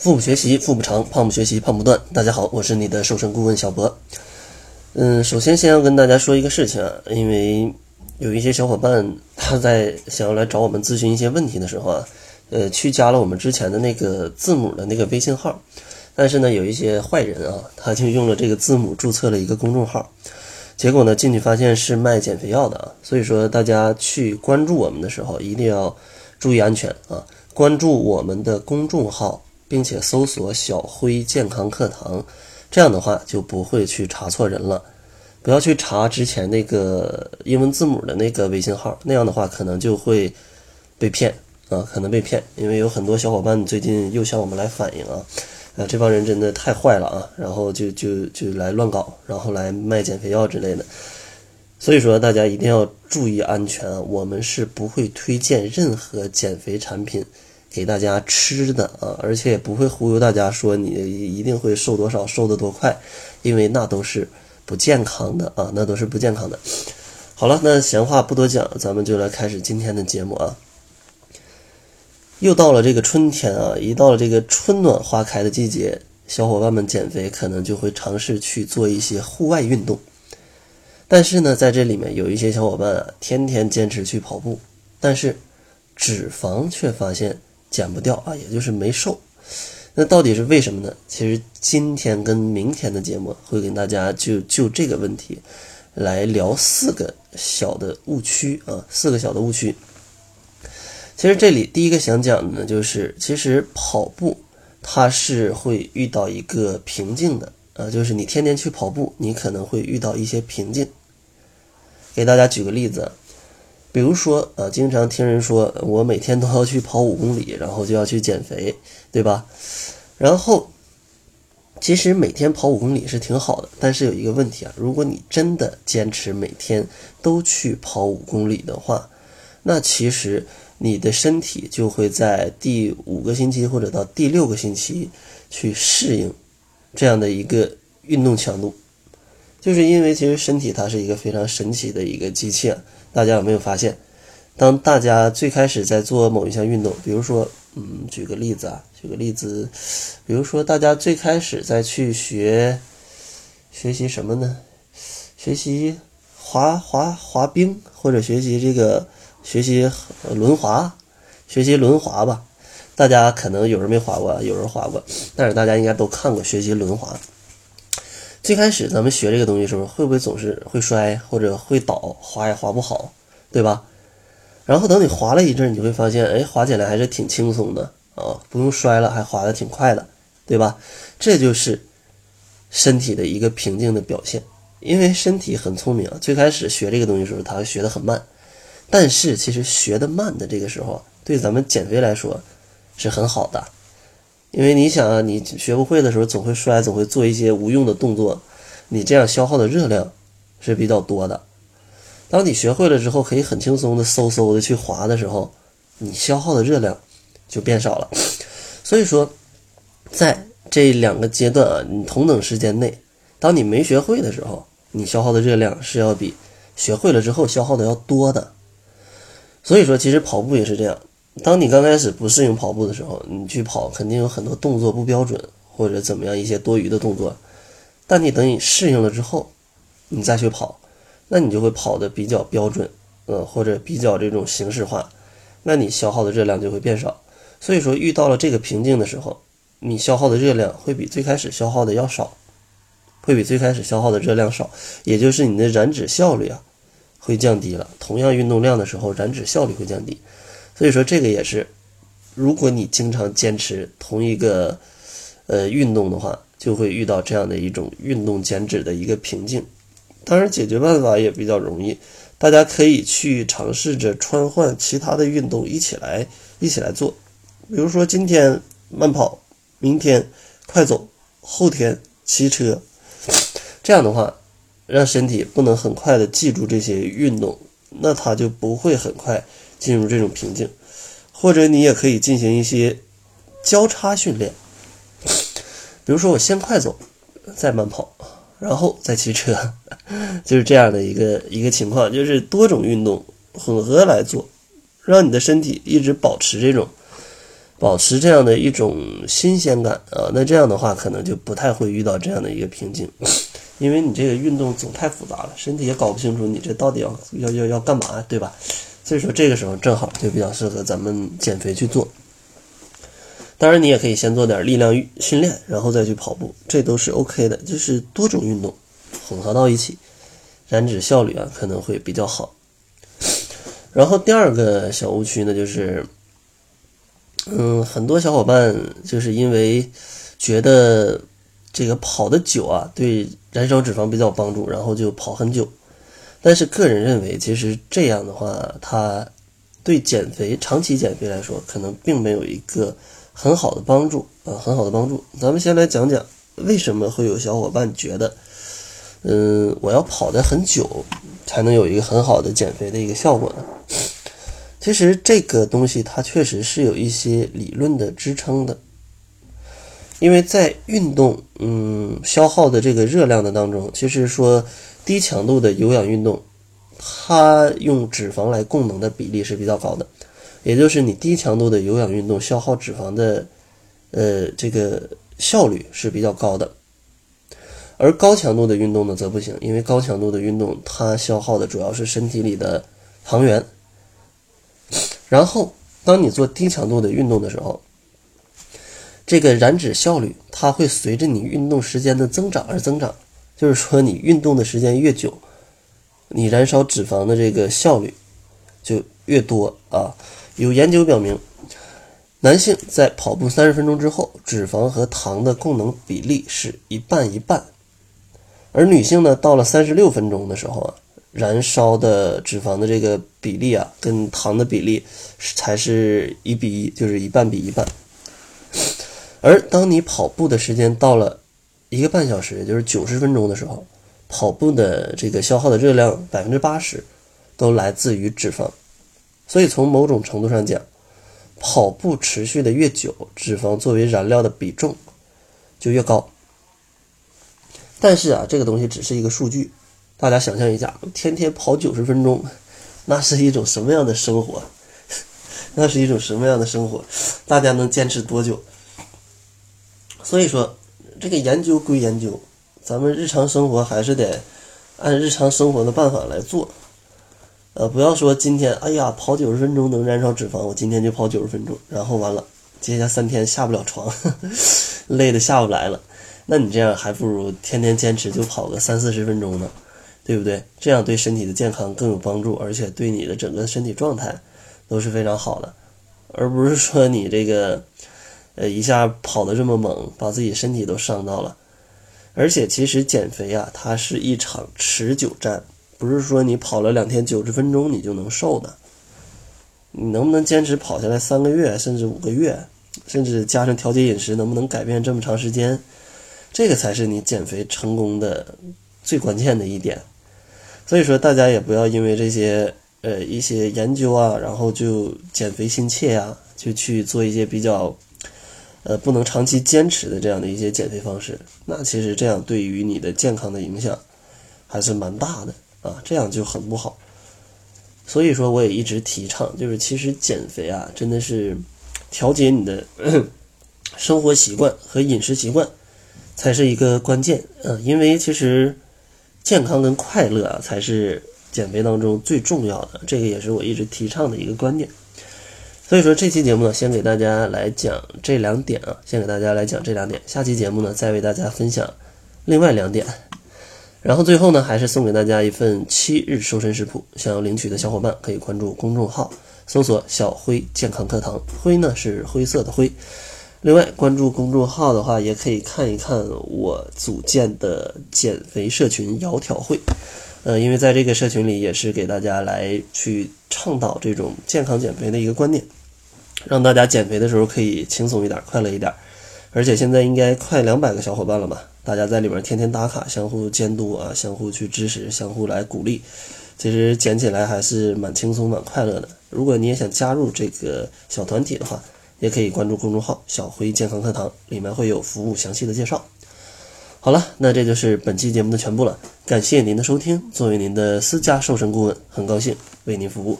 腹部学习腹部长，胖不学习胖不断。大家好，我是你的瘦身顾问小博。嗯，首先先要跟大家说一个事情啊，因为有一些小伙伴他在想要来找我们咨询一些问题的时候啊，呃，去加了我们之前的那个字母的那个微信号，但是呢，有一些坏人啊，他就用了这个字母注册了一个公众号，结果呢，进去发现是卖减肥药的啊。所以说，大家去关注我们的时候，一定要注意安全啊，关注我们的公众号。并且搜索“小辉健康课堂”，这样的话就不会去查错人了。不要去查之前那个英文字母的那个微信号，那样的话可能就会被骗啊，可能被骗。因为有很多小伙伴最近又向我们来反映啊，啊，这帮人真的太坏了啊，然后就就就来乱搞，然后来卖减肥药之类的。所以说，大家一定要注意安全啊！我们是不会推荐任何减肥产品。给大家吃的啊，而且也不会忽悠大家说你一定会瘦多少、瘦得多快，因为那都是不健康的啊，那都是不健康的。好了，那闲话不多讲，咱们就来开始今天的节目啊。又到了这个春天啊，一到了这个春暖花开的季节，小伙伴们减肥可能就会尝试去做一些户外运动。但是呢，在这里面有一些小伙伴啊，天天坚持去跑步，但是脂肪却发现。减不掉啊，也就是没瘦，那到底是为什么呢？其实今天跟明天的节目会跟大家就就这个问题来聊四个小的误区啊，四个小的误区。其实这里第一个想讲的呢，就是其实跑步它是会遇到一个瓶颈的啊，就是你天天去跑步，你可能会遇到一些瓶颈。给大家举个例子。比如说，呃，经常听人说，我每天都要去跑五公里，然后就要去减肥，对吧？然后，其实每天跑五公里是挺好的，但是有一个问题啊，如果你真的坚持每天都去跑五公里的话，那其实你的身体就会在第五个星期或者到第六个星期去适应这样的一个运动强度，就是因为其实身体它是一个非常神奇的一个机器啊。大家有没有发现，当大家最开始在做某一项运动，比如说，嗯，举个例子啊，举个例子，比如说大家最开始在去学学习什么呢？学习滑滑滑冰，或者学习这个学习轮滑，学习轮滑吧。大家可能有人没滑过，有人滑过，但是大家应该都看过学习轮滑。最开始咱们学这个东西的时候，会不会总是会摔或者会倒，滑也滑不好，对吧？然后等你滑了一阵，你就会发现，哎，滑起来还是挺轻松的啊，不用摔了，还滑得挺快的，对吧？这就是身体的一个平静的表现，因为身体很聪明啊。最开始学这个东西的时候，它会学得很慢，但是其实学得慢的这个时候，对咱们减肥来说是很好的。因为你想啊，你学不会的时候总会摔，总会做一些无用的动作，你这样消耗的热量是比较多的。当你学会了之后，可以很轻松的嗖嗖的去滑的时候，你消耗的热量就变少了。所以说，在这两个阶段啊，你同等时间内，当你没学会的时候，你消耗的热量是要比学会了之后消耗的要多的。所以说，其实跑步也是这样。当你刚开始不适应跑步的时候，你去跑肯定有很多动作不标准，或者怎么样一些多余的动作。但你等你适应了之后，你再去跑，那你就会跑的比较标准，呃，或者比较这种形式化，那你消耗的热量就会变少。所以说，遇到了这个瓶颈的时候，你消耗的热量会比最开始消耗的要少，会比最开始消耗的热量少，也就是你的燃脂效率啊会降低了。同样运动量的时候，燃脂效率会降低。所以说这个也是，如果你经常坚持同一个呃运动的话，就会遇到这样的一种运动减脂的一个瓶颈。当然，解决办法也比较容易，大家可以去尝试着穿换其他的运动一起来一起来做。比如说今天慢跑，明天快走，后天骑车。这样的话，让身体不能很快的记住这些运动，那它就不会很快。进入这种瓶颈，或者你也可以进行一些交叉训练，比如说我先快走，再慢跑，然后再骑车，就是这样的一个一个情况，就是多种运动混合来做，让你的身体一直保持这种保持这样的一种新鲜感啊，那这样的话可能就不太会遇到这样的一个瓶颈，因为你这个运动总太复杂了，身体也搞不清楚你这到底要要要要干嘛，对吧？所以说这个时候正好就比较适合咱们减肥去做。当然，你也可以先做点力量训练，然后再去跑步，这都是 OK 的，就是多种运动混合到一起，燃脂效率啊可能会比较好。然后第二个小误区呢，就是。嗯，很多小伙伴就是因为觉得这个跑的久啊，对燃烧脂肪比较帮助，然后就跑很久。但是个人认为，其实这样的话，它对减肥、长期减肥来说，可能并没有一个很好的帮助啊，很好的帮助。咱们先来讲讲为什么会有小伙伴觉得，嗯，我要跑的很久才能有一个很好的减肥的一个效果呢？其实这个东西它确实是有一些理论的支撑的，因为在运动，嗯，消耗的这个热量的当中，其实说低强度的有氧运动，它用脂肪来供能的比例是比较高的，也就是你低强度的有氧运动消耗脂肪的，呃，这个效率是比较高的，而高强度的运动呢则不行，因为高强度的运动它消耗的主要是身体里的糖原。然后，当你做低强度的运动的时候，这个燃脂效率它会随着你运动时间的增长而增长。就是说，你运动的时间越久，你燃烧脂肪的这个效率就越多啊。有研究表明，男性在跑步三十分钟之后，脂肪和糖的供能比例是一半一半，而女性呢，到了三十六分钟的时候啊。燃烧的脂肪的这个比例啊，跟糖的比例才是一比一，就是一半比一半。而当你跑步的时间到了一个半小时，也就是九十分钟的时候，跑步的这个消耗的热量百分之八十都来自于脂肪。所以从某种程度上讲，跑步持续的越久，脂肪作为燃料的比重就越高。但是啊，这个东西只是一个数据。大家想象一下，天天跑九十分钟，那是一种什么样的生活？那是一种什么样的生活？大家能坚持多久？所以说，这个研究归研究，咱们日常生活还是得按日常生活的办法来做。呃，不要说今天，哎呀，跑九十分钟能燃烧脂肪，我今天就跑九十分钟，然后完了，接下三天下不了床，累得下不来了。那你这样还不如天天坚持，就跑个三四十分钟呢。对不对？这样对身体的健康更有帮助，而且对你的整个身体状态都是非常好的，而不是说你这个，呃，一下跑得这么猛，把自己身体都伤到了。而且其实减肥啊，它是一场持久战，不是说你跑了两天九十分钟你就能瘦的。你能不能坚持跑下来三个月，甚至五个月，甚至加上调节饮食，能不能改变这么长时间？这个才是你减肥成功的最关键的一点。所以说，大家也不要因为这些呃一些研究啊，然后就减肥心切呀，就去做一些比较呃不能长期坚持的这样的一些减肥方式。那其实这样对于你的健康的影响还是蛮大的啊，这样就很不好。所以说，我也一直提倡，就是其实减肥啊，真的是调节你的 生活习惯和饮食习惯才是一个关键。嗯，因为其实。健康跟快乐啊，才是减肥当中最重要的。这个也是我一直提倡的一个观点。所以说，这期节目呢，先给大家来讲这两点啊，先给大家来讲这两点。下期节目呢，再为大家分享另外两点。然后最后呢，还是送给大家一份七日瘦身食谱。想要领取的小伙伴可以关注公众号，搜索“小辉健康课堂”，灰呢是灰色的灰。另外，关注公众号的话，也可以看一看我组建的减肥社群“窈窕会”。呃，因为在这个社群里，也是给大家来去倡导这种健康减肥的一个观念，让大家减肥的时候可以轻松一点、快乐一点。而且现在应该快两百个小伙伴了嘛，大家在里面天天打卡，相互监督啊，相互去支持，相互来鼓励，其实减起来还是蛮轻松、蛮快乐的。如果你也想加入这个小团体的话，也可以关注公众号“小辉健康课堂”，里面会有服务详细的介绍。好了，那这就是本期节目的全部了。感谢您的收听，作为您的私家瘦身顾问，很高兴为您服务。